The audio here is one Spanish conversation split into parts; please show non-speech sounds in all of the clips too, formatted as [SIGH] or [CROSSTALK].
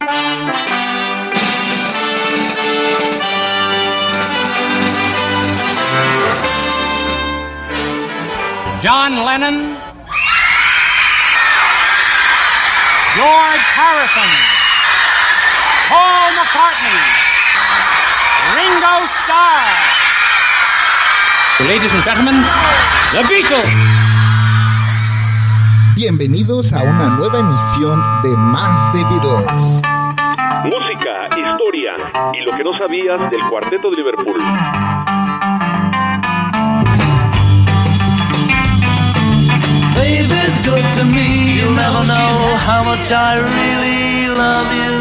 John Lennon, George Harrison, Paul McCartney, Ringo Starr. Ladies and gentlemen, the Beatles. Bienvenidos a una nueva emisión de Más de Beatles. Música, historia y lo que no sabías del cuarteto de Liverpool. Baby's good to me. You'll never know how much I really love you.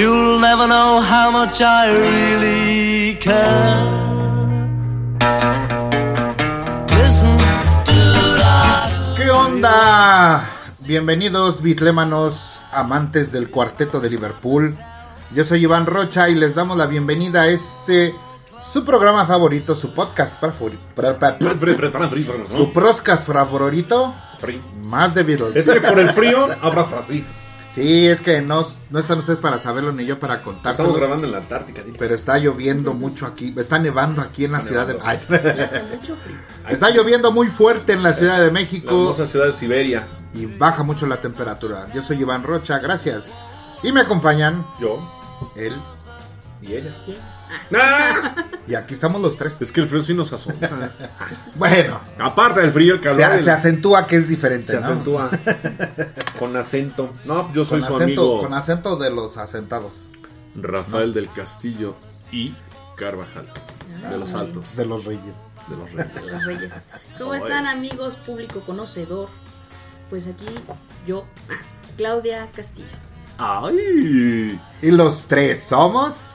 You'll never know how much I really care. Onda? Bienvenidos, bitlémanos, amantes del cuarteto de Liverpool. Yo soy Iván Rocha y les damos la bienvenida a este su programa favorito, su podcast favorito, su podcast favorito, más de Beatles. Es que por el frío [LAUGHS] habrá así. Sí, es que no, no están ustedes para saberlo ni yo para contárselo. Estamos grabando en la Antártica. Pero está lloviendo mucho aquí, está nevando aquí en la ciudad de... Ay, [LAUGHS] está lloviendo muy fuerte en la Ciudad de La México hermosa ciudad de Siberia. y baja mucho la temperatura. Yo soy Iván Rocha, gracias. Y me acompañan Yo él y ella. ¡Ah! y aquí estamos los tres. Es que el frío sí nos asonza. [LAUGHS] Bueno, Aparte del frío, el calor. se, el- se acentúa que es diferente, se ¿no? acentúa. [LAUGHS] Con acento. No, yo soy Con su acento, amigo con acento de los asentados, Rafael del Castillo y Carvajal. De los Altos. de los reyes. de los Reyes. Los Reyes. ¿Cómo están amigos, público conocedor? Pues aquí yo, ah, Claudia Castillo. ¡Ay! Y los tres somos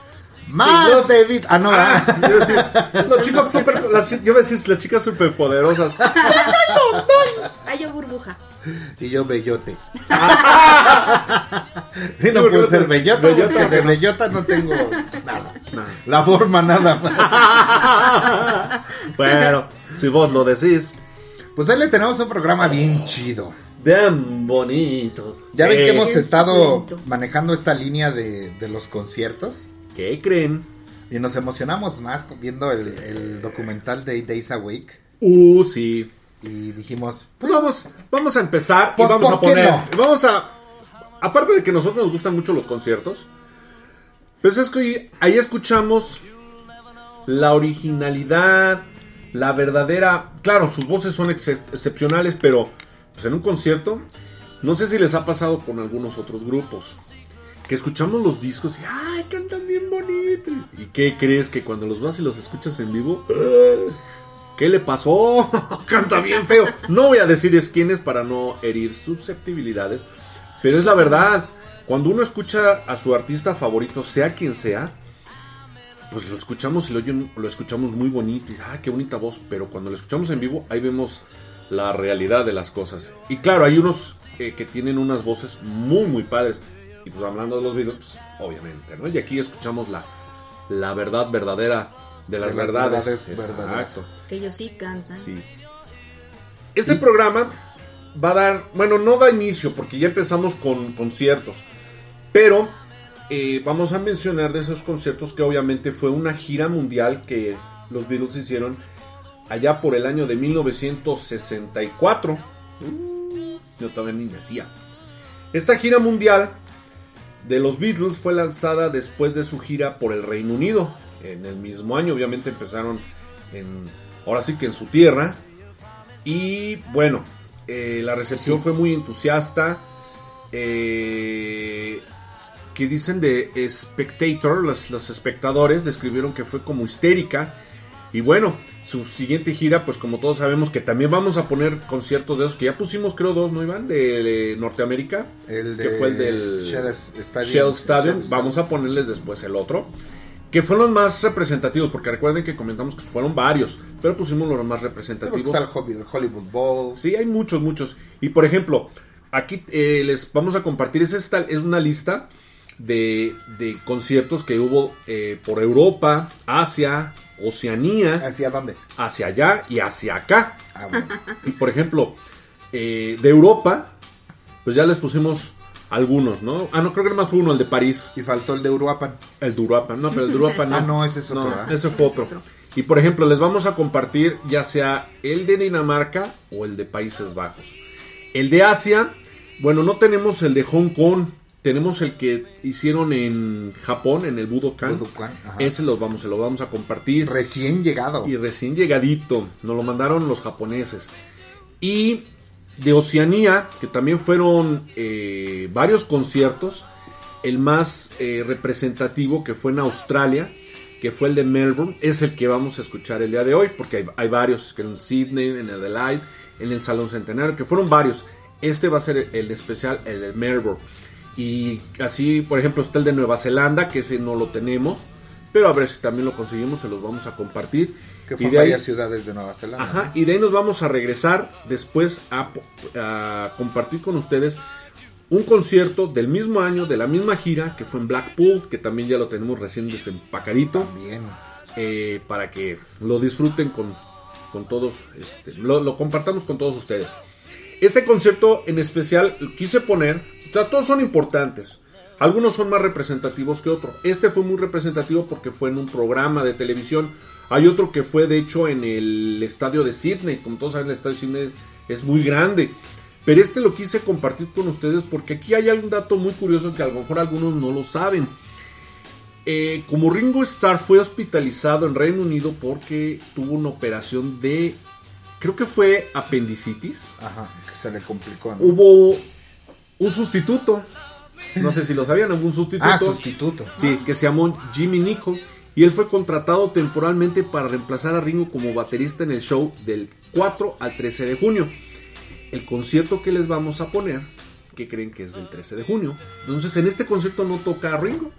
más los- Beat- Ah, no, Ah, yo iba a decir, los chicos super, las, yo iba a decir las chicas superpoderosas. [LAUGHS] Ay, yo burbuja. y yo bellote. [LAUGHS] Sí, Y no puedo ser bellota, bellota, porque de bellota no tengo [LAUGHS] nada. La forma nada más. Bueno, si vos lo decís. Pues hoy les tenemos un programa bien chido. Bien bonito. Ya ven que hemos Bien estado manejando esta línea de, de los conciertos ¿Qué creen? y nos emocionamos más viendo el, el documental de Days Awake Uh, sí. y dijimos, Pues vamos, vamos a empezar y Pues, vamos ¿por a poner. no? Vamos a. Aparte de que a nosotros nos gustan mucho los conciertos, pues es que ahí escuchamos la originalidad, la verdadera. Claro, sus voces son ex- excepcionales, pero pues en un concierto, no sé si les ha pasado con algunos otros grupos. Que escuchamos los discos y ¡ay, cantan bien bonito! ¿Y qué crees que cuando los vas y los escuchas en vivo? ¿Qué le pasó? [LAUGHS] Canta bien feo. No voy a decir es quién es para no herir susceptibilidades. Pero es la verdad. Cuando uno escucha a su artista favorito, sea quien sea, pues lo escuchamos y lo, lo escuchamos muy bonito. Y, ah, qué bonita voz. Pero cuando lo escuchamos en vivo, ahí vemos la realidad de las cosas. Y claro, hay unos eh, que tienen unas voces muy, muy padres. Y pues hablando de los Beatles, pues, obviamente, ¿no? Y aquí escuchamos la, la verdad verdadera de las De las verdades. verdades. Que ellos sí cantan. Sí. Este programa va a dar, bueno, no da inicio porque ya empezamos con conciertos, pero eh, vamos a mencionar de esos conciertos que obviamente fue una gira mundial que los Beatles hicieron allá por el año de 1964. Yo también ni nacía. Esta gira mundial de los Beatles fue lanzada después de su gira por el Reino Unido. En el mismo año, obviamente empezaron en, ahora sí que en su tierra. Y bueno, eh, la recepción fue muy entusiasta. Eh, que dicen de Spectator, los, los espectadores describieron que fue como histérica. Y bueno, su siguiente gira, pues como todos sabemos que también vamos a poner conciertos de esos, que ya pusimos creo dos, ¿no Iván? De, de Norteamérica. El que de fue el del Shell Stadium. Shell Stadium. Vamos a ponerles después el otro. Que fueron los más representativos, porque recuerden que comentamos que fueron varios, pero pusimos los más representativos. Está el Hollywood- el Hollywood Bowl. Sí, hay muchos, muchos. Y por ejemplo, aquí eh, les vamos a compartir, es, esta, es una lista de, de conciertos que hubo eh, por Europa, Asia, Oceanía, ¿Hacia dónde? hacia allá y hacia acá. Ah, bueno. Y por ejemplo, eh, de Europa, pues ya les pusimos algunos, ¿no? Ah, no, creo que nada más fue uno, el de París. Y faltó el de Uruapan. El de Uruapan, no, pero el de Uruapan [LAUGHS] no. Ah, no, ese es otro, No, ese fue otro. Y por ejemplo, les vamos a compartir ya sea el de Dinamarca o el de Países Bajos. El de Asia, bueno, no tenemos el de Hong Kong, tenemos el que hicieron en Japón, en el Budokan. Budokan. Ese lo vamos, se lo vamos a compartir. Recién llegado. Y recién llegadito, nos lo mandaron los japoneses. Y de Oceanía, que también fueron eh, varios conciertos, el más eh, representativo que fue en Australia, que fue el de Melbourne, es el que vamos a escuchar el día de hoy, porque hay, hay varios, que en Sydney, en Adelaide, en el Salón Centenario, que fueron varios. Este va a ser el, el especial, el de Melbourne. Y así, por ejemplo, está el de Nueva Zelanda, que ese no lo tenemos, pero a ver si también lo conseguimos, se los vamos a compartir. Que Y fue en de ahí- varias ciudades de Nueva Zelanda. Ajá, y de ahí nos vamos a regresar después a, a compartir con ustedes un concierto del mismo año, de la misma gira, que fue en Blackpool, que también ya lo tenemos recién desempacadito, También. eh, para que lo disfruten con, con todos, este, lo, lo compartamos con todos ustedes. Este concierto en especial quise poner, todos son importantes. Algunos son más representativos que otros. Este fue muy representativo porque fue en un programa de televisión. Hay otro que fue de hecho en el estadio de Sydney. Como todos saben, el estadio de Sydney es muy grande. Pero este lo quise compartir con ustedes porque aquí hay algún dato muy curioso que a lo mejor algunos no lo saben. Eh, como Ringo Starr fue hospitalizado en Reino Unido porque tuvo una operación de, creo que fue apendicitis, Ajá, que se le complicó. ¿no? hubo un sustituto. No sé si lo sabían, hubo un sustituto. Ah, sustituto. Sí, que se llamó Jimmy Nicol. Y él fue contratado temporalmente para reemplazar a Ringo como baterista en el show del 4 al 13 de junio. El concierto que les vamos a poner, que creen que es del 13 de junio. Entonces, en este concierto no toca a Ringo.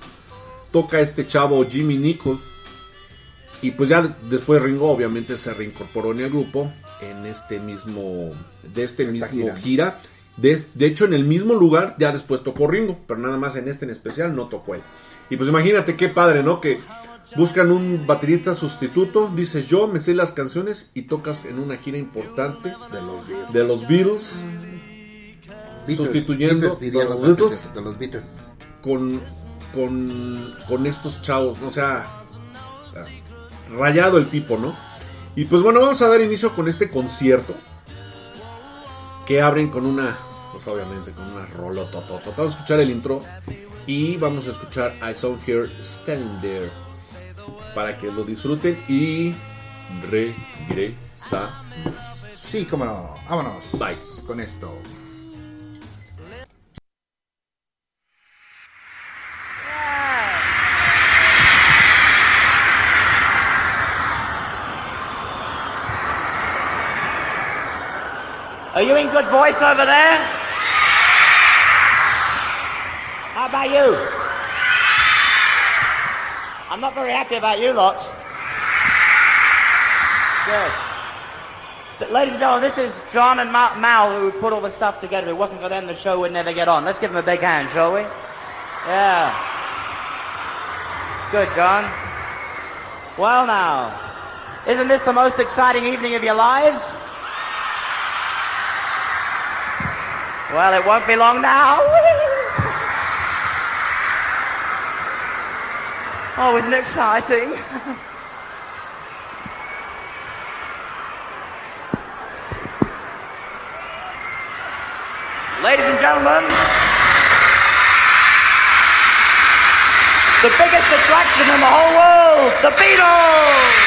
Toca este chavo Jimmy Nicol. Y pues ya después Ringo obviamente se reincorporó en el grupo en este mismo de este Esta mismo gira. gira. De, de hecho en el mismo lugar ya después tocó Ringo, pero nada más en este en especial no tocó él. Y pues imagínate qué padre, ¿no? Que buscan un baterista sustituto, dices yo me sé las canciones y tocas en una gira importante De los Beatles. de los Beatles Beatles, sustituyendo Beatles, a los Beatles. De los Beatles. con, con, con estos chavos, ¿no? o sea, rayado el tipo, ¿no? Y pues bueno, vamos a dar inicio con este concierto que abren con una, pues obviamente con una rolototota. Vamos a escuchar el intro y vamos a escuchar I Saw Here Standing There para que lo disfruten y regresamos. Sí, cómo no. Vámonos. Bye. Con esto. Are you in good voice over there? How about you? I'm not very happy about you lot. Good. Ladies and gentlemen, this is John and Ma- Mal who put all the stuff together. If it wasn't for them, the show would never get on. Let's give them a big hand, shall we? Yeah. Good, John. Well now, isn't this the most exciting evening of your lives? Well, it won't be long now. Oh, isn't it exciting? Ladies and gentlemen, the biggest attraction in the whole world, the Beatles!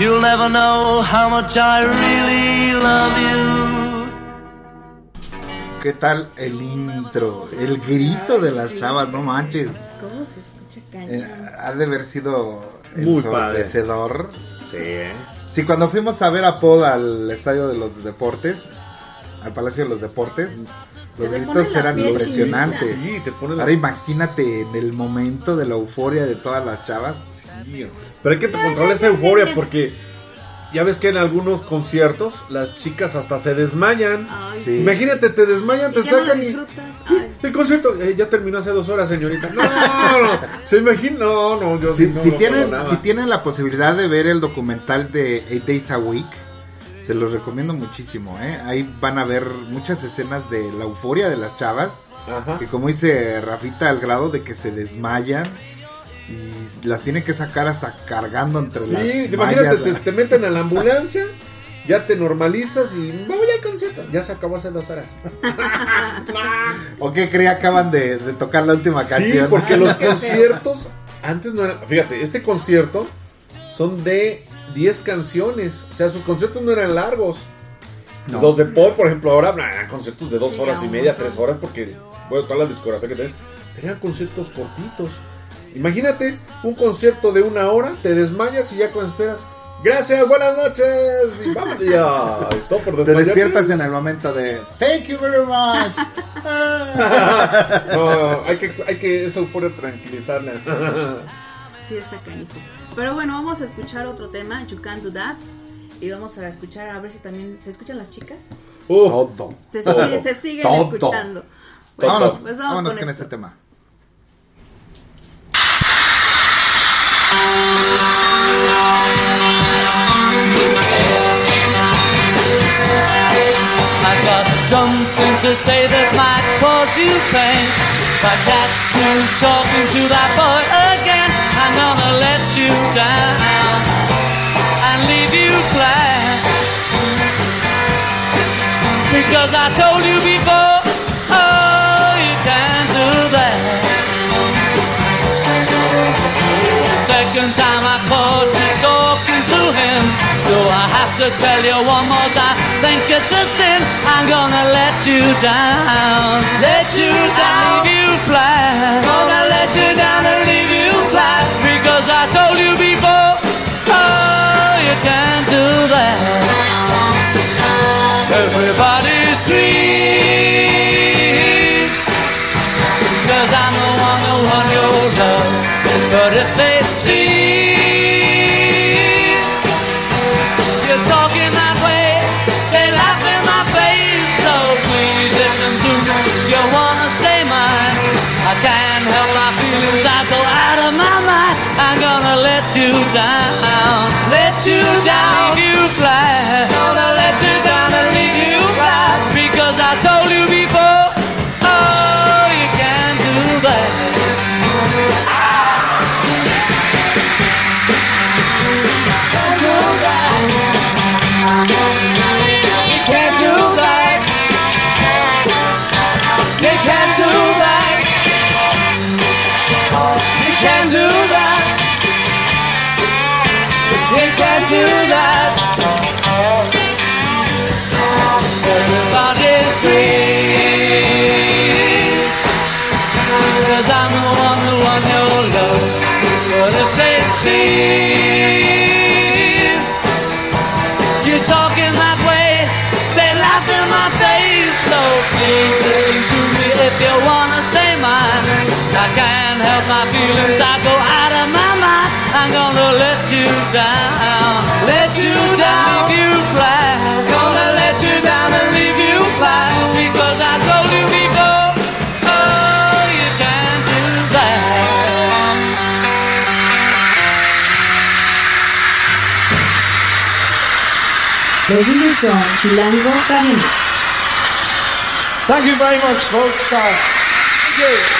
You'll never know how much I really love you. ¿Qué tal el intro? El grito de las chavas, no manches. ¿Cómo se escucha Eh, cañón? ha de haber sido ensordecedor. Sí, ¿eh? Sí, cuando fuimos a ver a Pod al estadio de los deportes, al Palacio de los Deportes, los gritos eran impresionantes. Sí, te pone la... Ahora imagínate en el momento de la euforia de todas las chavas. Sí, Pero hay que controlar esa euforia porque ya ves que en algunos conciertos las chicas hasta se desmayan. Ay, Sí. Imagínate, te desmayan, te Y ya no sacan y... El concierto eh, ya terminó hace dos horas, señorita. No, no, se imagina. No, no, yo Si, sí no si lo tienen, si tienen la posibilidad de ver el documental de Eight Days a Week, se los recomiendo muchísimo. ¿eh? Ahí van a ver muchas escenas de la euforia de las chavas. Ajá. Que como dice Rafita, al grado de que se desmayan y las tienen que sacar hasta cargando entre las Sí, imagínate, mallas. te, [LAUGHS] te meten a la ambulancia, ya te normalizas y me voy al concierto. Ya se acabó hace dos horas. ¿O qué cree? Acaban de, de tocar la última Sí, canción. porque [LAUGHS] los conciertos antes no eran. Fíjate, este concierto son de 10 canciones. O sea, sus conciertos no eran largos. No. Los de Paul, por ejemplo, ahora eran conciertos de dos Sí, horas y media, tres horas, porque, bueno, toda la discografía que tienen, tenían conciertos cortitos. Imagínate un concierto de una hora, te desmayas y ya cuando esperas. Gracias, buenas noches. Y vamos ya. Y todo por Te despiertas en el momento de Thank you very much. [LAUGHS] No, hay que, hay que esa euforia tranquilizarla. sí, está canijo. Pero bueno, vamos a escuchar otro tema, You Can't Do That. Y vamos a escuchar, a ver si también se escuchan las chicas. Uh, Todo. Se, sigue- se siguen Todo. escuchando. Bueno, Vámonos, pues vamos vámonos con este tema. I got something to say that might cause you pain. If I catch you talking to that boy I'm gonna let you down and leave you flat. Because I told you before, oh, you can't do that. Second time I caught you talking to him. Do I have to tell you one more time? Think it's a sin. I'm gonna let you down. Let you down. Leave you flat. Gonna let you down my feelings, I go out of my mind. I'm gonna let you down, let you down, leave you flat. Gonna let you down and leave you flat because I told you before. Oh, you can't do that. Los niños son Chilango Radio. Thank you very much, folks. Thank you.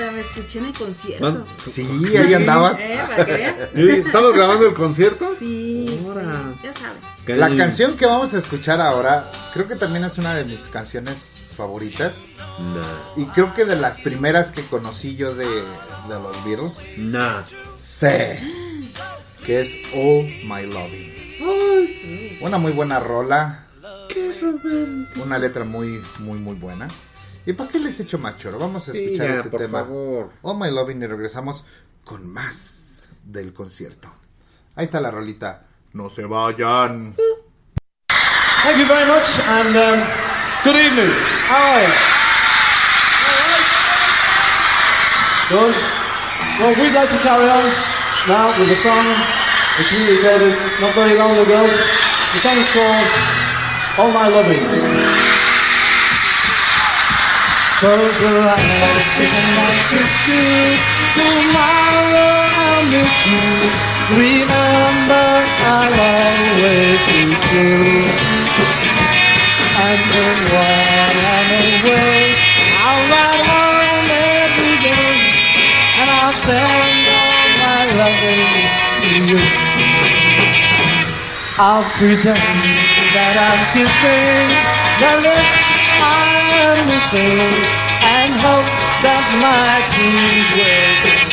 Hasta me escuché en el concierto. Sí, ahí andabas. Eh, para. ¿Estamos grabando el concierto? Sí, sí, ya saben. La canción que vamos a escuchar ahora, creo que también es una de mis canciones favoritas. Y creo que de las primeras que conocí yo de, de los Beatles. Nah. Sí. Que es All My Loving. Una muy buena rola. Una letra muy, muy, muy buena. ¿Y para qué les echo más choro? Vamos a Sí, escuchar ya, este por tema. favor. All My Loving y regresamos con más del concierto. Ahí está la rolita. No se vayan. Thank you very much, and um, good evening. How? Good. Well, we'd like to carry on now with a song which we recorded not very long ago. The song is called All My Loving. Close your eyes and I kiss you. Tomorrow I'll miss you. Remember, I'll always be true. And then while I'm away, I'll ride home every day, and I'll send all my loving to you. I'll pretend that I'm kissing the lips I'm missing, and hope that my dreams will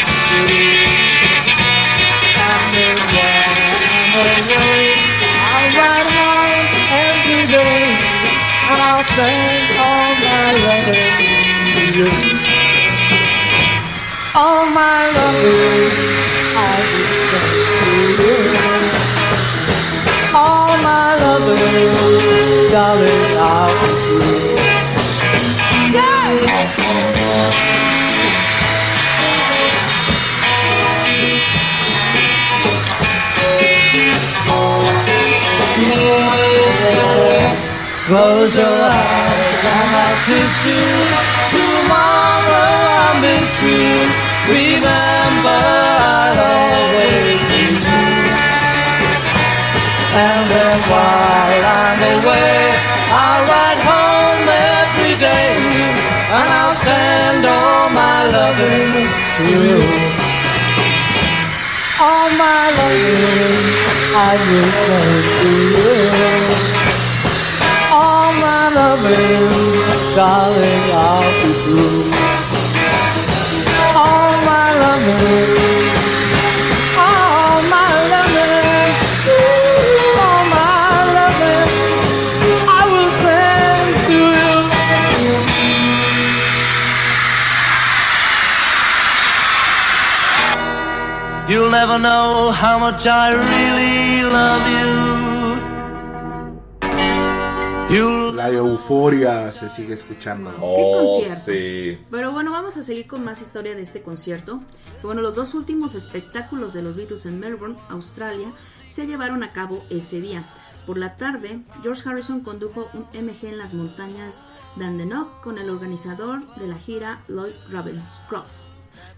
I'm away, I'll ride home every day, and I'll send all my loving to you. All my loving, I send to you. All my loving, Close your eyes and I'll kiss you. Tomorrow I'll miss you. Remember, I'll always be true. And then while I'm away, I'll ride home every day, and I'll send all my loving to you. All my loving, I will send to you. Loving, darling, I'll be true. All my loving, all my loving, all my loving, I will send to you. You'll never know how much I really love you. Euforia se sigue escuchando. Oh, concierto? sí. Pero bueno, vamos a seguir con más historia de este concierto. Bueno, los dos últimos espectáculos de los Beatles en Melbourne, Australia, se llevaron a cabo ese día. Por la tarde, George Harrison condujo un MG en las montañas Dandenong con el organizador de la gira Lloyd Ravenscroft.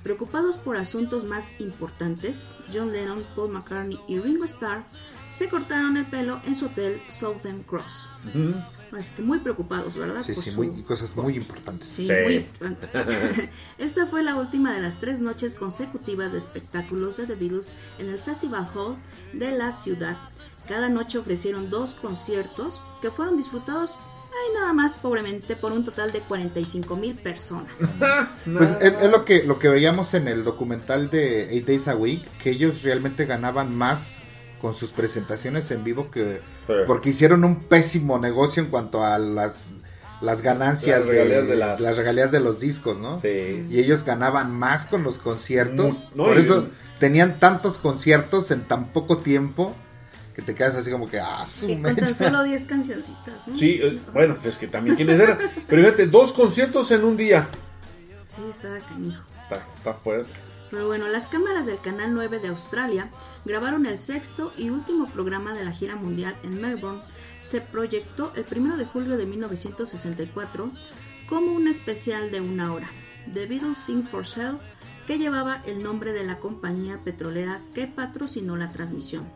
Preocupados por asuntos más importantes, John Lennon, Paul McCartney y Ringo Starr se cortaron el pelo en su hotel Southern Cross. Así que muy preocupados, ¿verdad? Sí, Por sí, su- muy, y cosas muy importantes. Sí, muy. [LAUGHS] Esta fue la última de las tres noches consecutivas de espectáculos de The Beatles en el Festival Hall de la ciudad. Cada noche ofrecieron dos conciertos que fueron disfrutados, ay, nada más pobremente, por un total de 45 mil personas. [LAUGHS] Pues es, es lo que lo que veíamos en el documental de Eight Days a Week, que ellos realmente ganaban más con sus presentaciones en vivo que Sí. porque hicieron un pésimo negocio en cuanto a las las ganancias Las regalías de, de las- regalías de los discos, ¿no? Sí. Y ellos ganaban más con los conciertos. Mu- no, Por y- eso tenían tantos conciertos en tan poco tiempo que te quedas así como que, ah, su Y con tan solo [LAUGHS] 10 cancioncitas, ¿no? Sí, eh, bueno, es que también quiénes eran. Pero fíjate, dos conciertos en un día. Sí, está canijo. Está, está fuerte. Pero bueno, las cámaras del Canal 9 de Australia grabaron el sexto y último programa de la gira mundial en Melbourne. Se proyectó el 1 de julio de 1964 como un especial de una hora, The Beatles Sing for Sale, que llevaba el nombre de la compañía petrolera que patrocinó la transmisión.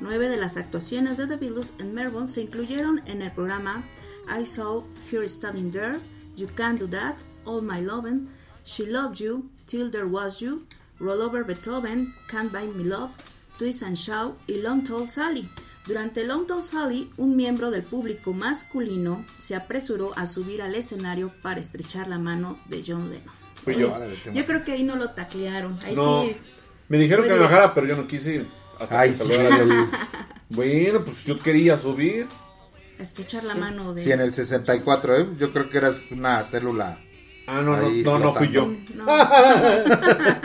Nueve de las actuaciones de The Beatles en Melbourne se incluyeron en el programa I Saw Her Standing There, You Can Do That, All My Lovin', She Loved You, Till There Was You, Roll Over Beethoven, Can't Buy Me Love, Twist and Shout y Long Tall Sally. Durante Long Tall Sally, un miembro del público masculino se apresuró a subir al escenario para estrechar la mano de John Lennon. Fui yo. Yo creo que ahí no lo taclearon. Ahí No, sí. me dijeron que me bajara, pero yo no quise ir. Hasta Ay, que sí. [LAUGHS] Bueno, pues yo quería subir. Estrechar la mano de. Sí, en el 64, ¿eh? Yo creo que eras una célula. Ah, no, no, no, no fui yo. [LAUGHS]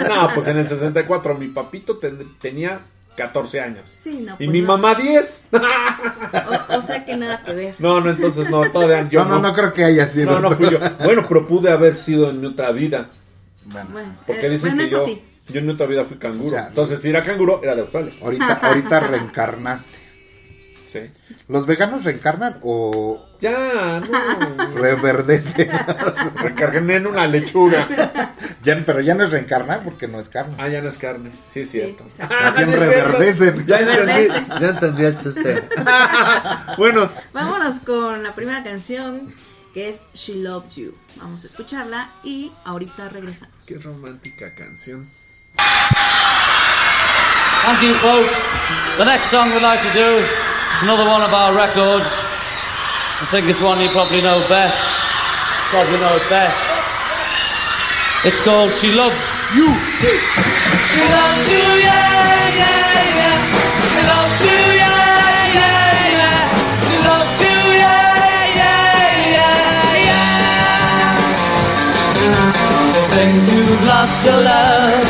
No, pues en el 64 mi papito ten- tenía 14 años. Sí, no, Y pues mi no. mamá 10. O, o sea que nada que ver. No, no, entonces no, todavía yo No, no, no creo que haya sido. No, no fui yo. Bueno, pero pude haber sido en mi otra vida. Bueno, Porque eh, dicen bueno, que yo, sí. yo en mi otra vida fui canguro. O sea, entonces, si era canguro, era de Australia. Ahorita, ahorita reencarnaste. Sí. ¿Los veganos reencarnan o Ya, no. [LAUGHS] reverdecen? Recargué en una lechuga. Ya, pero ya no es reencarnar porque no es carne. Ah, ya no es carne. Sí, es cierto. Más bien reverdecen. Ya entendí, ya entendí el chiste. [LAUGHS] bueno, Vámonos con la primera canción que es She Loved You. Vamos a escucharla y ahorita regresamos. qué romántica canción. Thank you, folks. The next song we'd like to do is another one of our records. I think it's one you probably know best. Probably know it best. It's called She Loves You. She loves you, yeah, yeah, yeah. She loves you, yeah, yeah, yeah. She loves you, yeah, yeah, yeah, yeah. Think you've lost your love.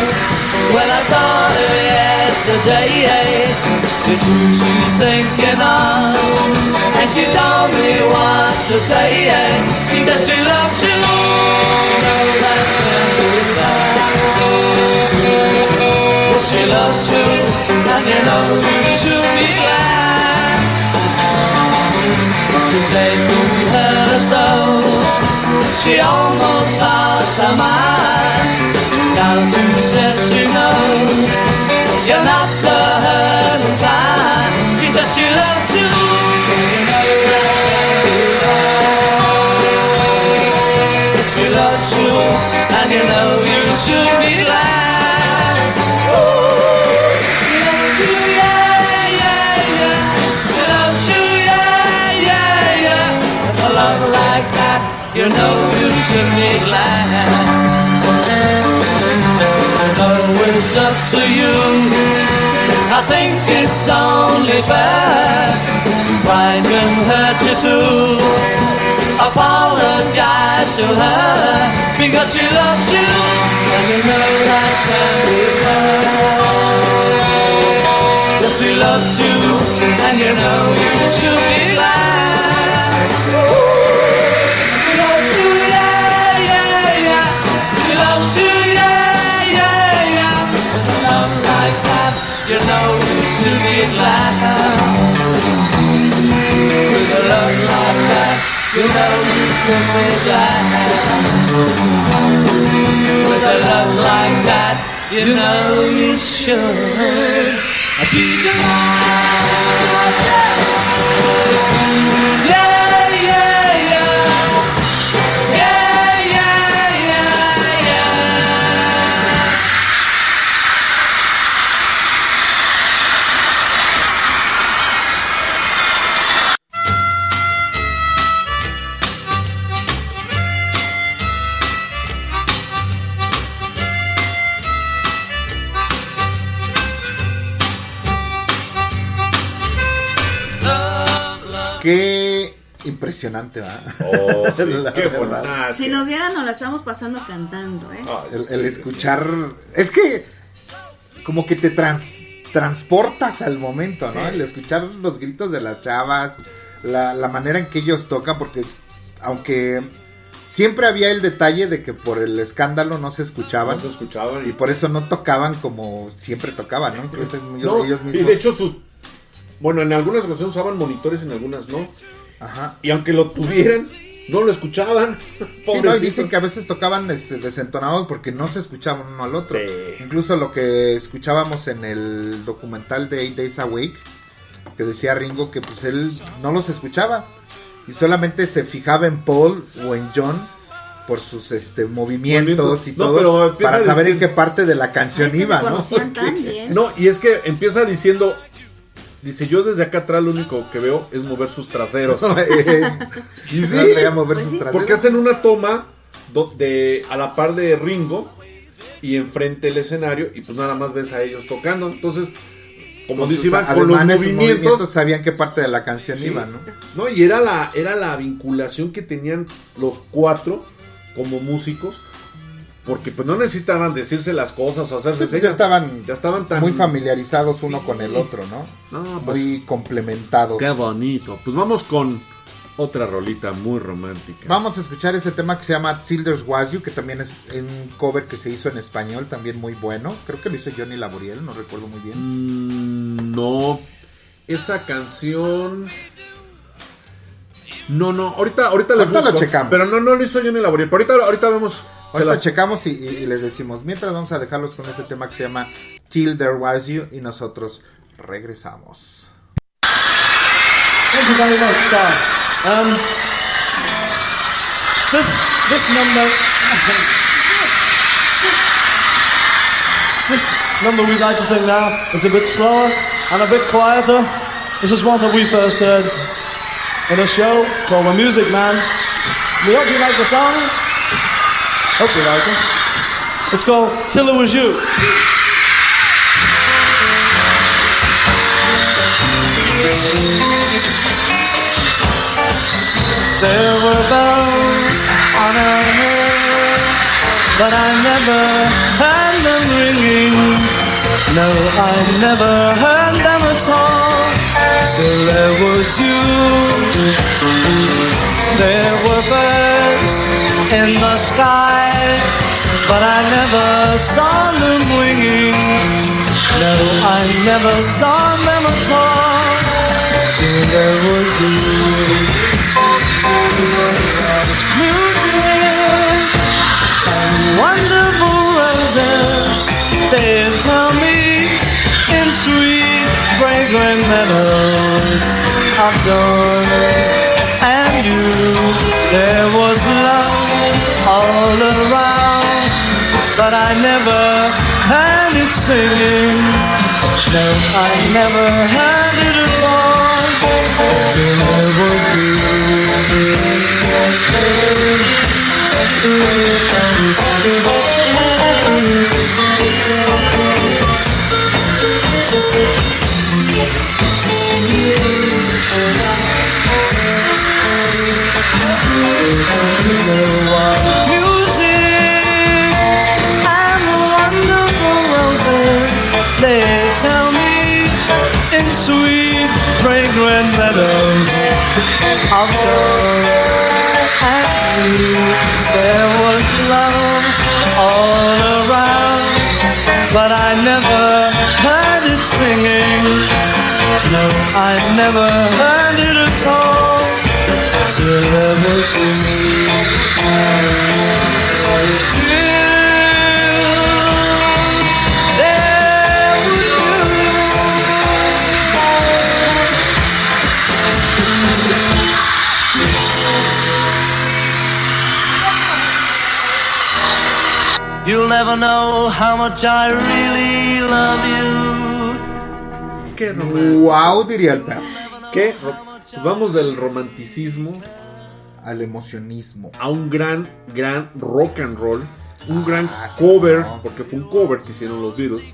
When I saw her yesterday, who she's thinking of. And she told me what to say. She said she loves you. She loves you, and you know you should be glad. She said you hurt her so, she almost lost her mind. Now she says she knows you're not the Yes, she loves you, and you know you should be glad. She you, yeah, yeah, yeah. She loves you, yeah, yeah, yeah. A love like that, you know you should be glad. No, it's up to you. I think it's only fair. Pride can hurt you too. Apologize to her because she loves you, and you know that can be fair. Yes, she loves you, and you know you should be glad. She loves you, yeah, yeah, yeah. She loves you, yeah, yeah, yeah. Love like that, you know you should be glad. With a love like that, you know With a love like that, you know you should be. Yeah, yeah, impresionante, ¿va? Oh, [LAUGHS] sí, La qué verdad. Si nos vieran, nos la estamos pasando cantando, ¿eh? El, el escuchar. Es que. Como que te trans. transportas al momento, ¿no? Sí. El escuchar los gritos de las chavas, la, la manera en que ellos tocan, porque es- aunque siempre había el detalle de que por el escándalo no se escuchaban. No se escuchaban Y por eso no tocaban como siempre tocaban, ¿no? Incluso ellos, No, ellos y de hecho sus... Bueno, en algunas ocasiones usaban monitores, en algunas no. Ajá. Y aunque lo tuvieran, no lo escuchaban. [LAUGHS] Sí, no, y Pobrecitos. dicen que a veces tocaban este, desentonados porque no se escuchaban uno al otro. Sí. Incluso lo que escuchábamos en el documental de Eight Days Awake, que decía Ringo que pues él no los escuchaba y solamente se fijaba en Paul o en John por sus este movimientos y No, todo para saber decir- en qué parte de la canción iba, ¿no? [LAUGHS] Porque- No, y es que empieza diciendo... Dice, yo desde acá atrás lo único que veo es mover sus traseros. [LAUGHS] [LAUGHS] y sí, sus traseros. porque hacen una toma de, a la par de Ringo y enfrente el escenario y pues nada más ves a ellos tocando. Entonces, como Con dice Iván, con los movimientos, movimientos sabían qué parte de la canción Sí. iba, ¿no? No, y era la, era la vinculación que tenían los cuatro como músicos. Porque pues no necesitaban decirse las cosas o hacerse Sí, pues, ya estaban, ya estaban tan muy familiarizados uno con el otro, ¿no? No, pues, muy complementados. Qué bonito. Pues vamos con otra rolita muy romántica. Vamos a escuchar este tema que se llama Tilder's Was You, que también es un cover que se hizo en español, también muy bueno. Creo que lo hizo Johnny Laboriel, no recuerdo muy bien. Mm, no. Esa canción. No, no. Ahorita, ahorita, Ahorita lo busco, checamos. Pero no, no lo hizo Johnny Laboriel. Pero ahorita, ahorita vemos. Se las- checamos y, y- y les decimos. Mientras vamos a dejarlos con este tema que se llama Till There Was You y nosotros regresamos. Thank you very much, Star. Um, this this number, this number we'd like to sing now is a bit slower and a bit quieter. This is one that we first heard in a show called The Music Man. We hope you like the song. Hope you like it. It's called Till It Was You. There were bells on our hill, but I never heard them ringing. No, I never heard them at all till there was you. There were birds in the sky, but I never saw them winging. No, I never saw them at all till there was you. Music and wonderful roses, they tell me in sweet, fragrant meadows of dawn and you. There was love all around, but I never heard it singing. No, I never heard it at all. Till there was Music of gold and you. There was love all around, but I never heard it singing. No, I never heard it at all till there was you. Never know how much I really love you. Qué romántico. Wow, diría el perro. ¿Qué? ro- Pues vamos del romanticismo Al emocionismo. a un gran, gran rock and roll. Un gran Ah, sí, cover, no. porque fue un cover que hicieron los Beatles,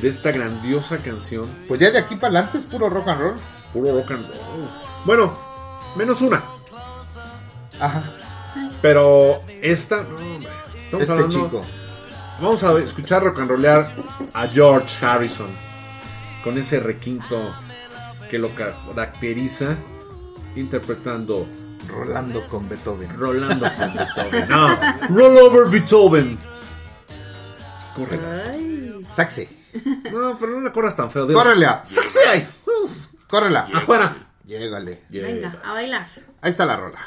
de esta grandiosa canción. Pues ya de aquí para adelante es puro rock and roll. Puro rock and roll. Bueno, menos una. Ajá. Pero esta, no, hombre, estamos Este hablando. chico. Vamos a escuchar rock and rollear a George Harrison. con ese requinto que lo caracteriza, interpretando Rolando con Beethoven. Rolando con Beethoven. No, Roll Over Beethoven. Corre. Saxe. No, pero no la corras tan feo. Córrele. ¡Saxe ahí! Córrela. Afuera. Llégale. Venga, a bailar. Ahí está la rola.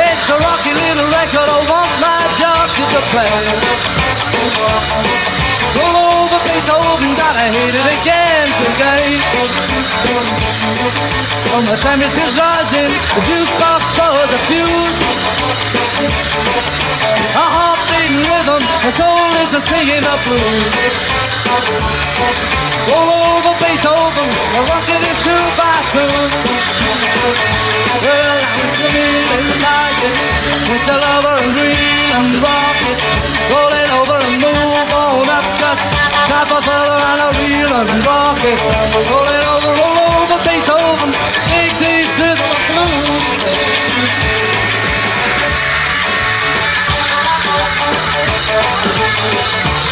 It's a rocky little record, I want my jockey to play. Roll over Beethoven, gotta hate it again today. When the temperature's rising, the jukebox blows a fuse. A heart beating rhythm, the soul is a singing the blues. Roll over Beethoven, we're rocking it two by two. Well, I'm feeling like it. It's a lover and green and rock it. Roll it over and move on up just tap a further and a reel and rock it. Roll it over, roll over Beethoven. Take these to the in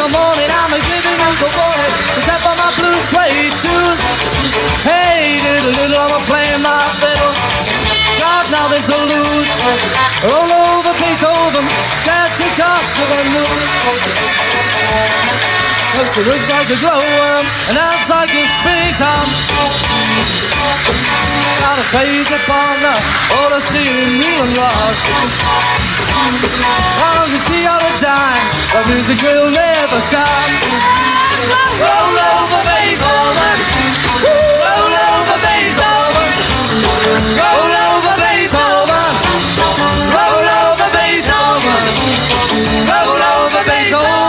the morning, I'm a giving Uncle Boy to step on my blue suede shoes. Hey, little, little, I'm a playing my fiddle. Got nothing to lose. Roll over Beethoven, dancing cops with a news. Cause it looks like a glowworm, and that's like a springtime. Got a crazy partner, all the ceiling reeling rocks. I can see all the time, the music will never stop. Roll over Beethoven, roll over Beethoven, roll over Beethoven, roll over Beethoven, roll over Beethoven.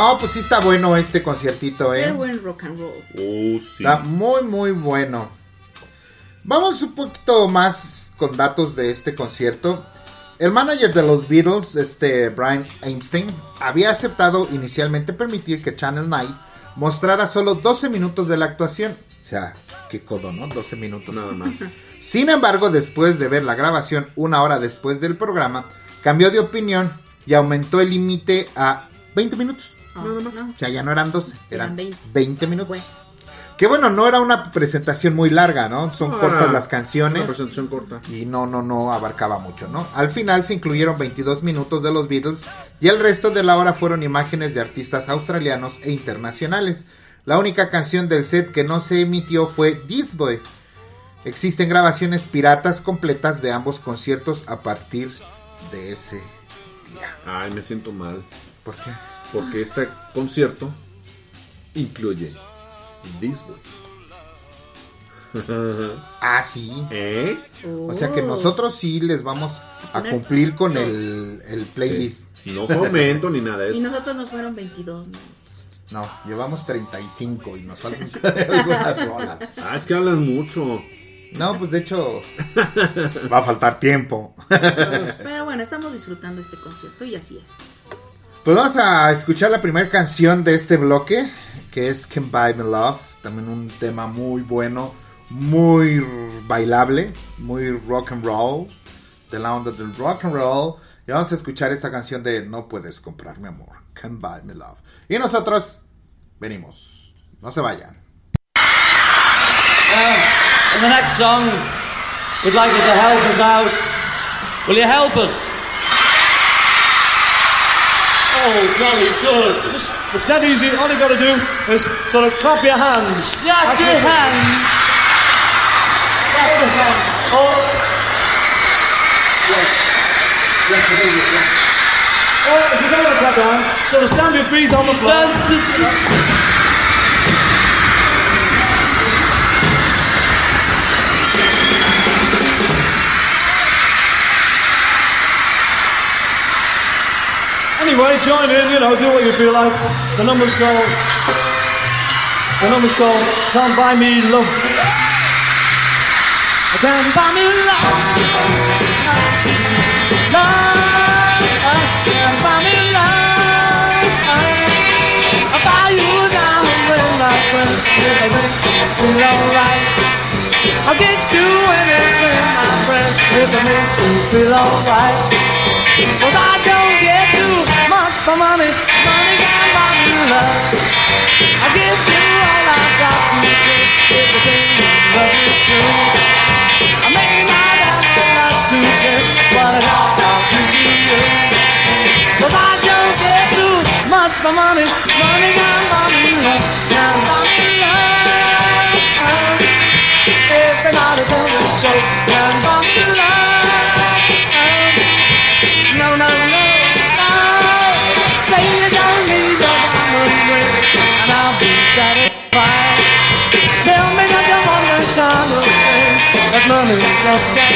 No, pues sí está bueno este conciertito, Qué ¿eh? buen rock and roll. Oh, sí. Está muy, muy bueno. Vamos un poquito más con datos de este concierto. El manager de los Beatles, este Brian Einstein, había aceptado inicialmente permitir que Channel 9 mostrara solo 12 minutos de la actuación. O sea, qué codo, ¿no? 12 minutos. Nada más. [LAUGHS] Sin embargo, después de ver la grabación una hora después del programa, cambió de opinión y aumentó el límite a 20 minutos. Nada más. O sea, ya no eran 12, eran Eran 20, 20. minutos. Que bueno, no era una presentación muy larga, ¿no? Son No, cortas las canciones. Una presentación corta. Y no, no, no abarcaba mucho, ¿no? Al final se incluyeron 22 minutos de los Beatles y el resto de la hora fueron imágenes de artistas australianos e internacionales. La única canción del set que no se emitió fue This Boy. Existen grabaciones piratas completas de ambos conciertos a partir de ese día. Ay, me siento mal. ¿Por qué? Porque este concierto incluye This Boy. [LAUGHS] Ah, sí. ¿Eh? O sea que nosotros sí les vamos a cumplir con el, el playlist. Sí. No fomento ni nada de [LAUGHS] Y eso. nosotros nos fueron 22 minutos. No, llevamos 35 y nos faltan algunas [LAUGHS] rolas. Ah, es que hablan mucho. No, pues de hecho va a faltar tiempo. Pero bueno, estamos disfrutando este concierto y así es. Pues vamos a escuchar la primera canción de este bloque, que es Can Buy Me Love. También un tema muy bueno, muy bailable, muy rock and roll, de la onda del rock and roll. Y vamos a escuchar esta canción de No puedes comprar mi amor, Can Buy Me Love. Y nosotros venimos, no se vayan. In the next song, we'd like you to help us out. Will you help us? Oh, jolly good. Just, it's that easy. All you've got to do is sort of clap your hands. Yeah, That's your hands. Clap your hands. Oh. Yes. Yes, I do, yes. Or if you don't want to clap your hands, So stamp your feet on the floor. Anyway, join in, you know, do what you feel like. The number's called. The number's called Can't Buy Me Love. Can't buy me love. Can't buy me love. I'll buy you friend. If I make you feel alright. I'll get you anything, my friend. If it makes you feel alright. Cause I don't get much for money. Money can't buy me love. I'll give you all I've got to give. Think you love me too. I may not have a lot to give, but I got to give you. Cause I don't get too much for money. Don't.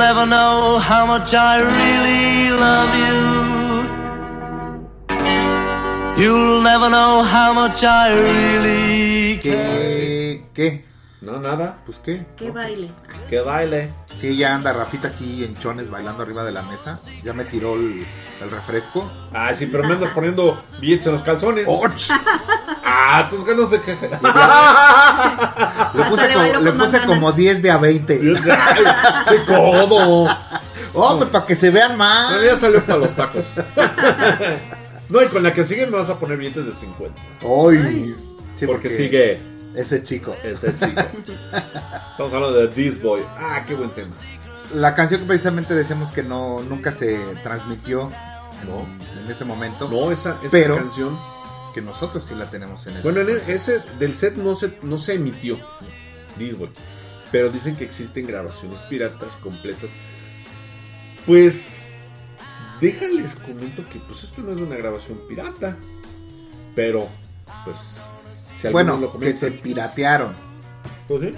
Never know how much I really love you. You'll never know how much I really care. ¿Qué? ¿Qué? No, nada. Pues qué. Qué baile. Que baile. Sí, ya anda Rafita aquí en chones bailando arriba de la mesa. Ya me tiró el, el refresco. Ah, sí, pero me andas poniendo billetes en los calzones. ¡Och! Ah, tus que no sé qué. [LAUGHS] Le puse, le como, le puse como ganas. 10 de a 20. ¡Qué codo! Oh, pues para que se vean más. No, ya salió para los tacos. [LAUGHS] No, y con la que sigue me vas a poner billetes de 50. Ay. Sí, porque, sigue ese chico. ese chico. Estamos hablando de This Boy. Ah, qué buen tema. La canción que precisamente decíamos que no nunca se transmitió en, en ese momento. No, esa, esa pero canción. que nosotros sí la tenemos en ese Bueno, en e- ese del set no se, no se emitió This Boy. Pero dicen que existen grabaciones piratas completas. Pues déjales comento que pues esto no es una grabación pirata. Pero, pues, si Bueno, lo que se piratearon. Pues sí.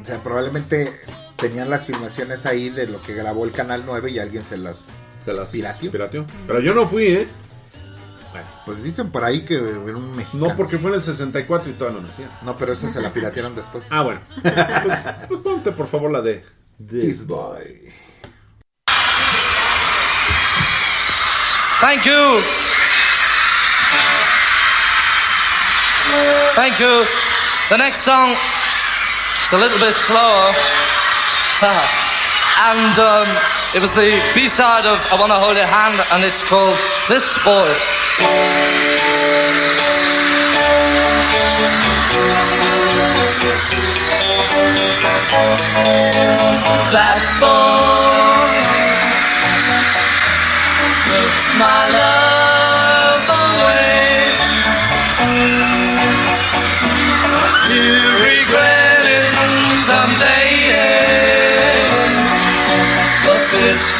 O sea, probablemente tenían las filmaciones ahí de lo que grabó el Canal 9 y alguien se las, se las pirateó. pirateó. Pero yo no fui, ¿eh? Pues dicen por ahí que era un mexicano. No, porque fue en el 64 y todavía no nacía. No, pero esa se la piratearon después. Ah, bueno. Pues, pues ponte por favor la de This Boy. Thank you. Thank you. The next song is a little bit slower. [LAUGHS] and um, it was the B side of I Wanna Hold Your Hand, and it's called This Boy. That boy took my love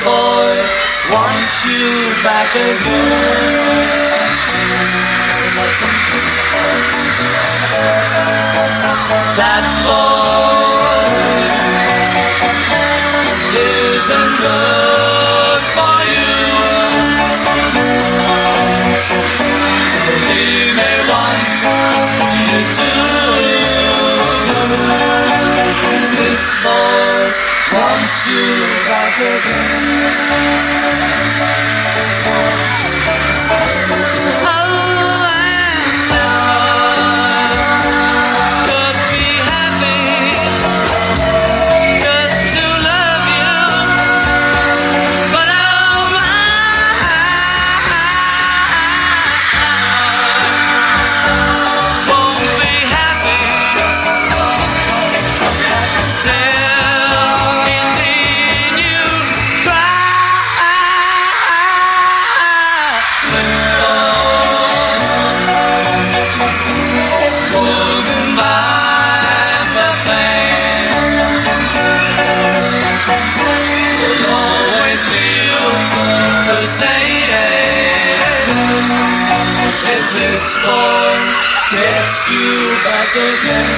boy wants you back again. Boy wants you back always this boy gets you back again.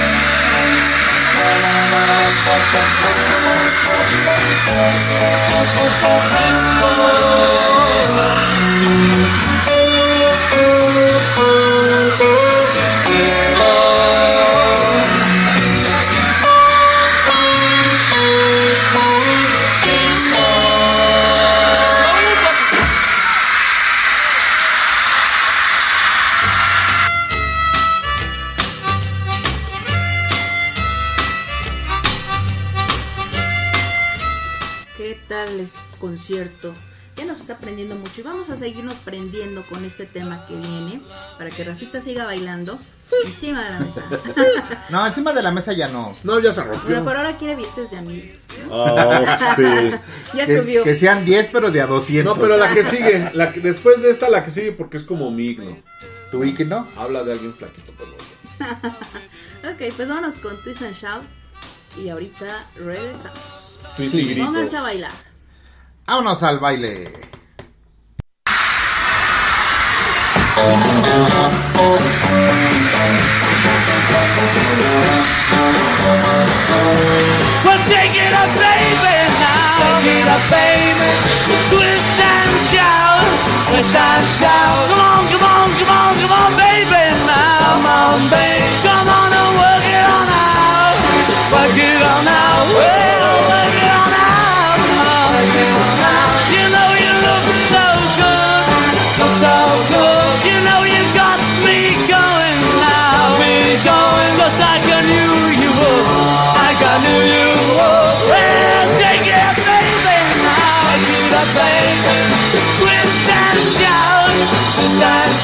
This boy, seguirnos prendiendo con este tema que viene para que Rafita siga bailando encima de la mesa. [LAUGHS] No, encima de la mesa ya no. No, ya se rompió. Pero por ahora quiere billetes de a mil. Oh, sí. [LAUGHS] Ya que, subió. Que sean 10, pero de a 200. No, pero la que [LAUGHS] sigue, la que- después de esta, la que sigue, porque es como mi himno. ¿Tu himno? Habla de alguien flaquito, pero ok, pues vámonos con Twist and Shout y ahorita regresamos. Twist y gritos. Pónganse a bailar. Vámonos al baile. Well, take it up, baby, now. Take it up, baby. Twist and shout. Twist and shout. Come on, come on,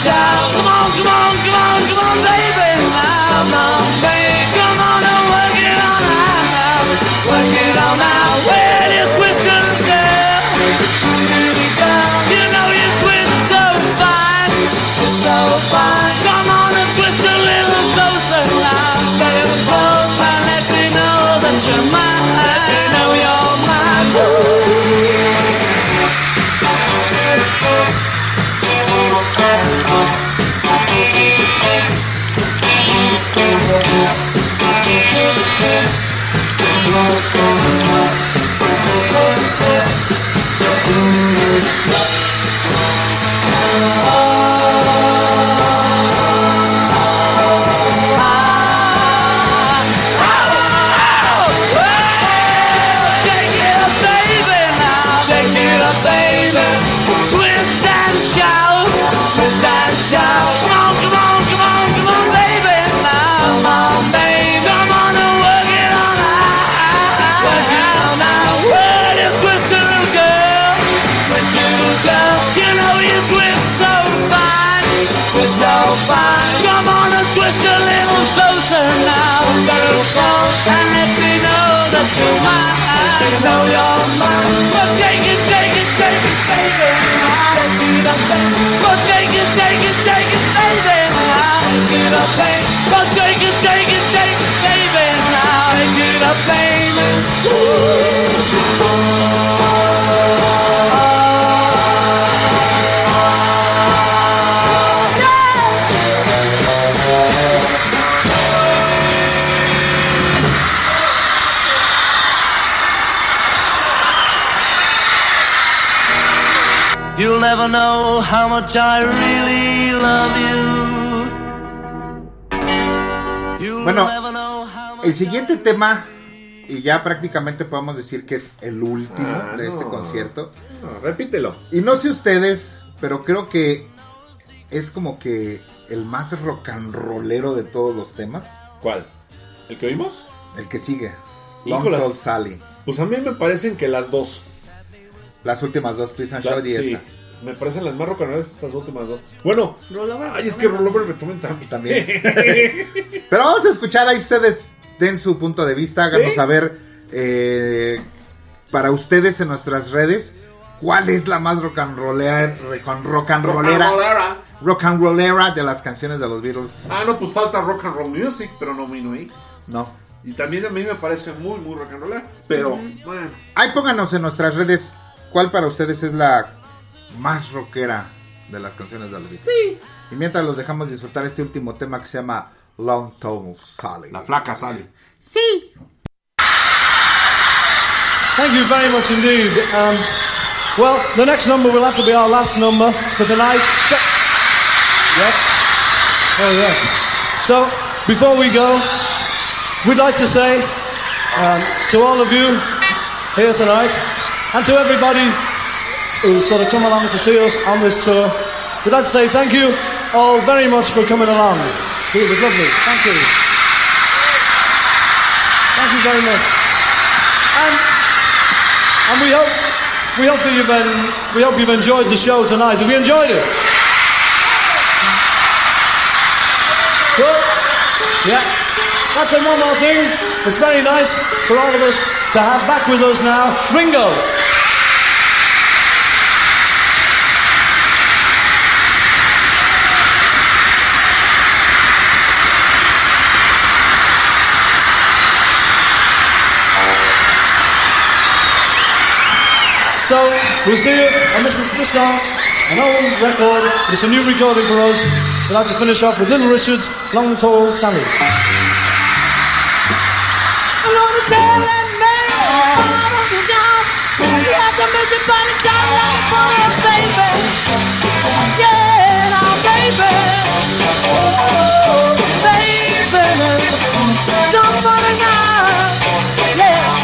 shout. Know you're mine. Well, take it, take it, take it, baby. Now, take it up, baby. Well, take it, take it, take it, baby. Now, take it up, baby. Well, take it, take it, take it, baby. Now, take it up, baby. Never know how much I really love you. Bueno, el siguiente tema, y ya prácticamente podemos decir que es el último Ah, de este no. concierto. No, repítelo. Y no sé ustedes, pero creo que es como que el más rock and rollero de todos los temas. ¿Cuál? ¿El que oímos? El que sigue. Long. Tall Sally. Pues a mí me parecen que las dos. Las últimas dos, Twist and Shout y sí, esa. Me parecen las más rock and roll estas últimas dos. Bueno, Rollover, ay, es que Rollover Beethoven también. También. [LAUGHS] Pero vamos a escuchar ahí ustedes den su punto de vista, háganos ¿Sí? saber eh, para ustedes en nuestras redes cuál es la más rock and rollera, rock and, rollera, rollera. rock and rollera de las canciones de los Beatles. Ah, no, pues falta rock and roll music, pero no vino ahí. No. Y también a mí me parece muy, muy rock and roll. Pero, bueno. Ahí pónganos en nuestras redes cuál para ustedes es la más rockera de las canciones de los Beatles. Sí. Y mientras los dejamos disfrutar este último tema que se llama Long Tall Sally. La flaca sale. Sí. Thank you very much indeed. Um, well, the next number will have to be our last number for tonight. So, yes? Oh, yes. So, before we go, we'd like to say um, to all of you here tonight and to everybody who's sort of come along to see us on this tour, we'd like to say thank you all very much for coming along. It was lovely. Thank you. Thank you very much. And and we hope we hope that you've been, we hope you've enjoyed the show tonight. Have you enjoyed it? Good. Yeah. That's it. One more thing. It's very nice for all of us to have back with us now Ringo. So we'll see you on this, this song, an old record. It's a new recording for us. We'd like to finish off with Little Richard's Long Tall Sally. I'm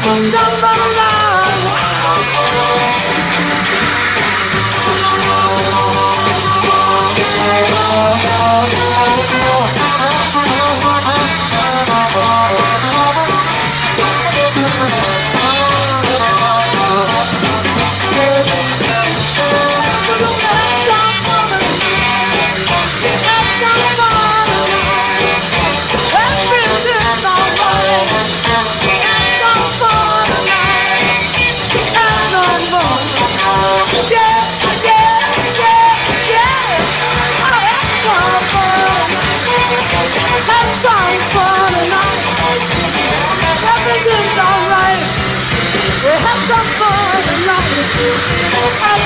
Somebody Okay.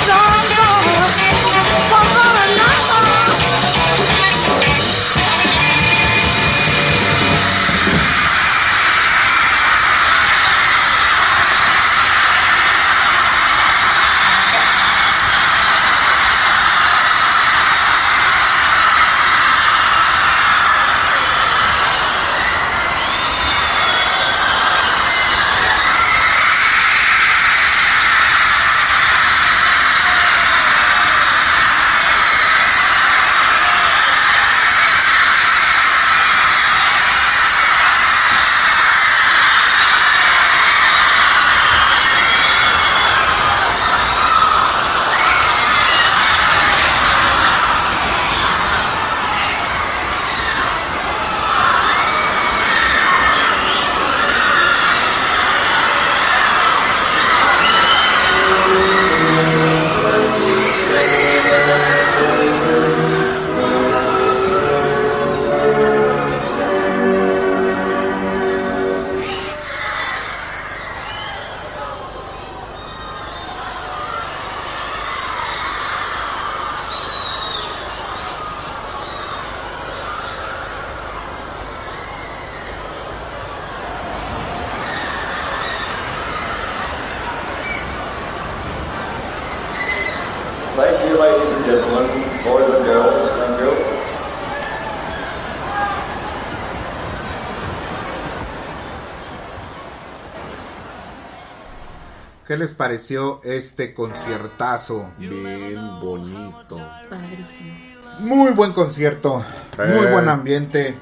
¿Qué les pareció este conciertazo? Bien bonito. Padrísimo. Muy buen concierto, muy Eh. buen ambiente.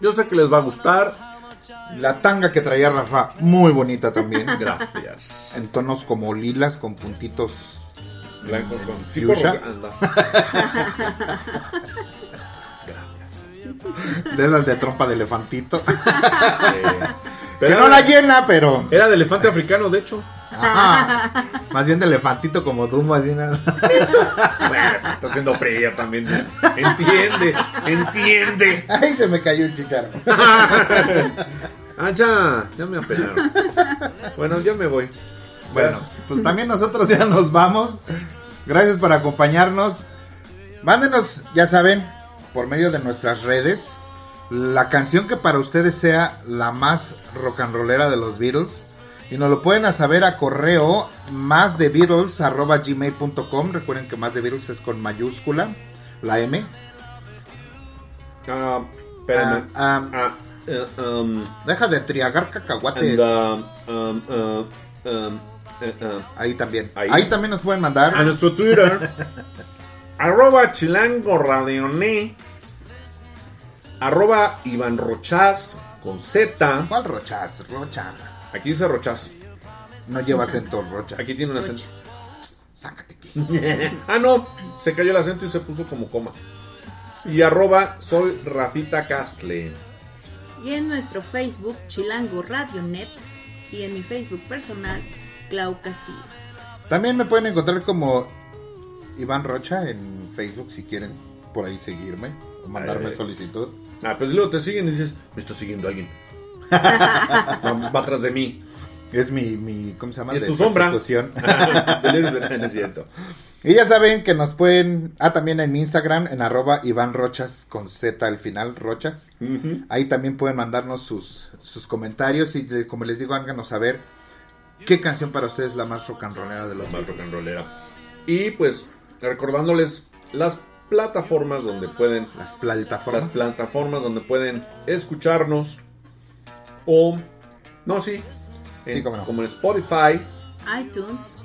Yo sé que les va a gustar. La tanga que traía Rafa, muy bonita también. [LAUGHS] Gracias. En tonos como lilas con puntitos Blanco con fuchsia. rosa- De esas de trompa de elefantito. Pero que no la llena, pero. Era de elefante africano, de hecho. Ajá. Más bien de elefantito como Dumbo, así nada. Bueno, está haciendo frío también. Entiende, entiende. Ay, se me cayó el chicharro. Ah, ya, ya me apenaron. Bueno, ya me voy. Bueno, pues también nosotros ya nos vamos. Gracias por acompañarnos. Mándenos, ya saben, por medio de nuestras redes, la canción que para ustedes sea la más rock and rollera de los Beatles. Y nos lo pueden saber a correo más de Beatles arroba gmail.com. Recuerden que más de Beatles es con mayúscula, la M. Ah, espérame. Ah, ah, eh, um, deja de triagar cacahuates. and, um, uh, um, eh, uh, Ahí también. Ahí. Ahí. también nos pueden mandar. a nuestro Twitter. [LAUGHS] arroba chilango radioné. Arroba Iván Rochaz con Z. ¿Cuál rochas? Rocha. Aquí dice Rochaz. No lleva acento rocha. Aquí tiene un acento. Sácate aquí. [LAUGHS] ah, no. Se cayó el acento y se puso como coma. Y arroba soy Rafita Castle. Y en nuestro Facebook, Chilango Radio Net. Y en mi Facebook personal, Clau Castillo. También me pueden encontrar como Iván Rocha en Facebook si quieren por ahí seguirme o mandarme Eh. solicitud. Ah, pues luego te siguen y dices, me está siguiendo alguien. [LAUGHS] va, va atrás de mí. Es mi, mi ¿cómo se llama? Es De tu sombra. [LAUGHS] no es cierto. y ya saben que nos pueden, ah, también en mi Instagram, en arroba Iván Rochas con Z al final, Rochas. Ahí también pueden mandarnos sus, sus comentarios y de- como les digo, háganos saber qué canción para ustedes es la más rock and rollera de los Más rock and rollera. Y pues recordándoles las plataformas donde pueden Las plataformas. las plataformas donde pueden escucharnos o no sí, en- Sí, cómo no. como en Spotify, iTunes,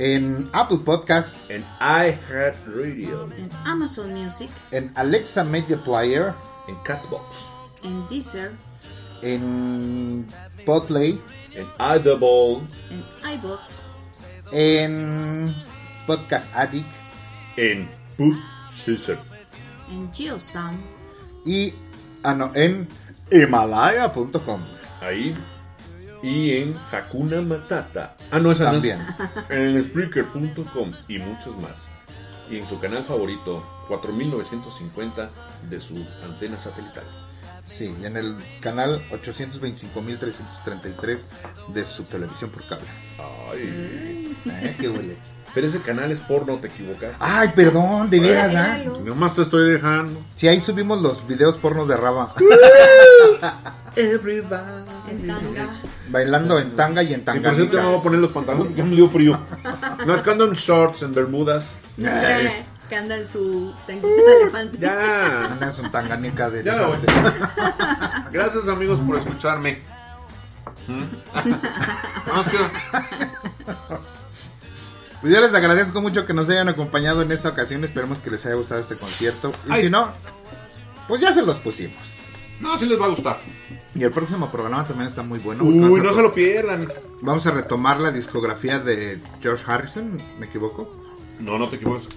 En Apple Podcasts, en iHeartRadio, en Amazon Music, en Alexa Media Player, en Catbox, en Deezer, en Podplay, en iDouble, en iBox, en Podcast Addict en Put Scissor. en GeoSound, y ah, no, en Himalaya.com. Ahí y en Hakuna Matata. Ah, no, esa También. no es. En Spreaker.com y muchos más. Y en su canal favorito, 4950 de su antena satelital. Sí, y en el canal 825.333 de su televisión por cable. Ay. ¿Eh? ¿Qué huele? Pero ese canal es porno, te equivocaste. Ay, perdón, de veras, ¿ah? Nomás te estoy dejando. Si ahí subimos los videos pornos de Raba. [LAUGHS] en Tanga. Bailando en tanga y en Que por cierto, voy tanga. a poner los pantalones porque me dio frío. [LAUGHS] No, ando en shorts, en bermudas. que anda en su tanquita de elefante. Ya. Anda en su tanganica de Ya elefante. Gracias, amigos, por escucharme. ¿Mm? [LAUGHS] Pues yo les agradezco mucho que nos hayan acompañado en esta ocasión. Esperemos que les haya gustado este concierto. Y Ay. si no, pues ya se los pusimos. No, sí les va a gustar. Y el próximo programa también está muy bueno. Uy, no se lo pierdan. Vamos a retomar la discografía de George Harrison, ¿me equivoco? No, no te equivoques.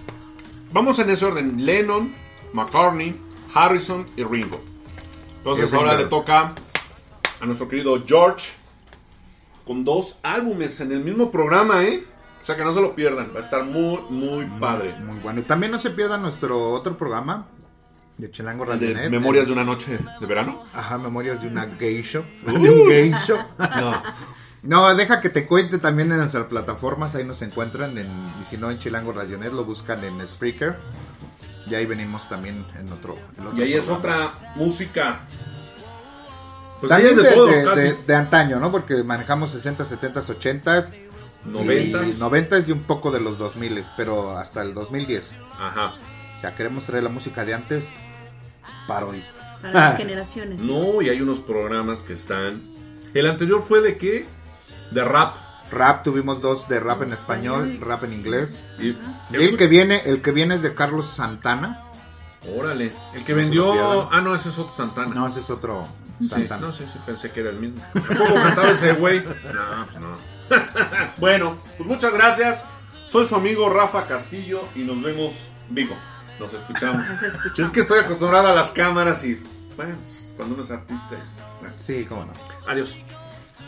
Vamos en ese orden: Lennon, McCartney, Harrison y Ringo. Entonces ahora le toca a nuestro querido George con dos álbumes en el mismo programa, ¿eh? O sea que no se lo pierdan. Va a estar muy, muy padre. Muy bueno. Y también no se pierdan nuestro otro programa de Chilango El Radio de. Memorias de una noche de verano. Ajá, Memorias de una gay show. [LAUGHS] de un gay show. No. No, deja que te cuente también en nuestras plataformas. Ahí nos encuentran. En, y si no, en Chilango Radio Net lo buscan en Spreaker. Y ahí venimos también en otro. en otro Y ahí es otra música. Pues También de, de, todo, de- casi. de- de antaño, ¿no? Porque manejamos 60, 70, 80, 90s. y 90 y un poco de los 2000, pero hasta el 2010. Ajá. O sea, queremos traer la música de antes para hoy. Para las generaciones. No, y hay unos programas que están. El anterior fue de qué? De rap. Rap, tuvimos dos de rap en español, rap en inglés. Y, Y el que viene, el que viene es de Carlos Santana. Órale. El que No vendió. Ah, no, ese es otro Santana. No, ese es otro Sí, Santana. no, sí, sí, pensé que era el mismo. ¿Cómo cantaba ese güey? [LAUGHS] No, pues no. [LAUGHS] bueno, pues muchas gracias. Soy su amigo Rafa Castillo y nos vemos vivo. Nos escuchamos. Nos escuchamos. Es que estoy acostumbrado a las cámaras y, bueno, pues, cuando uno es artista. bueno. Sí, cómo no. Adiós.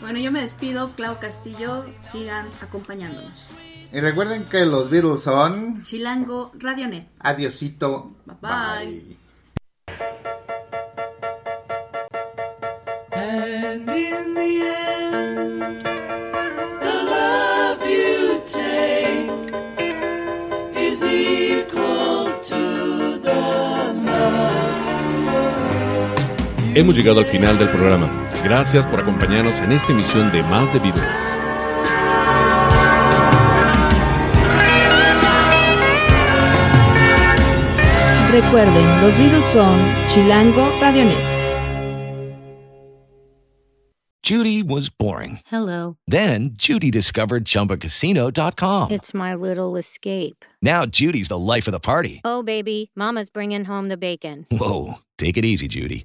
Bueno, yo me despido, Clau Castillo, sigan acompañándonos. Y recuerden que los Beatles son Chilango Radionet. Adiosito. Bye. And in the end, Hemos llegado al final del programa. Gracias por acompañarnos en esta emisión de Más de Beatles. Recuerden, los Beatles son Chilango Radionet. Judy was boring. Hello. Then Judy discovered ChumbaCasino.com. It's my little escape. Now Judy's the life of the party. Oh, baby, Mama's bringing home the bacon. Whoa, take it easy, Judy.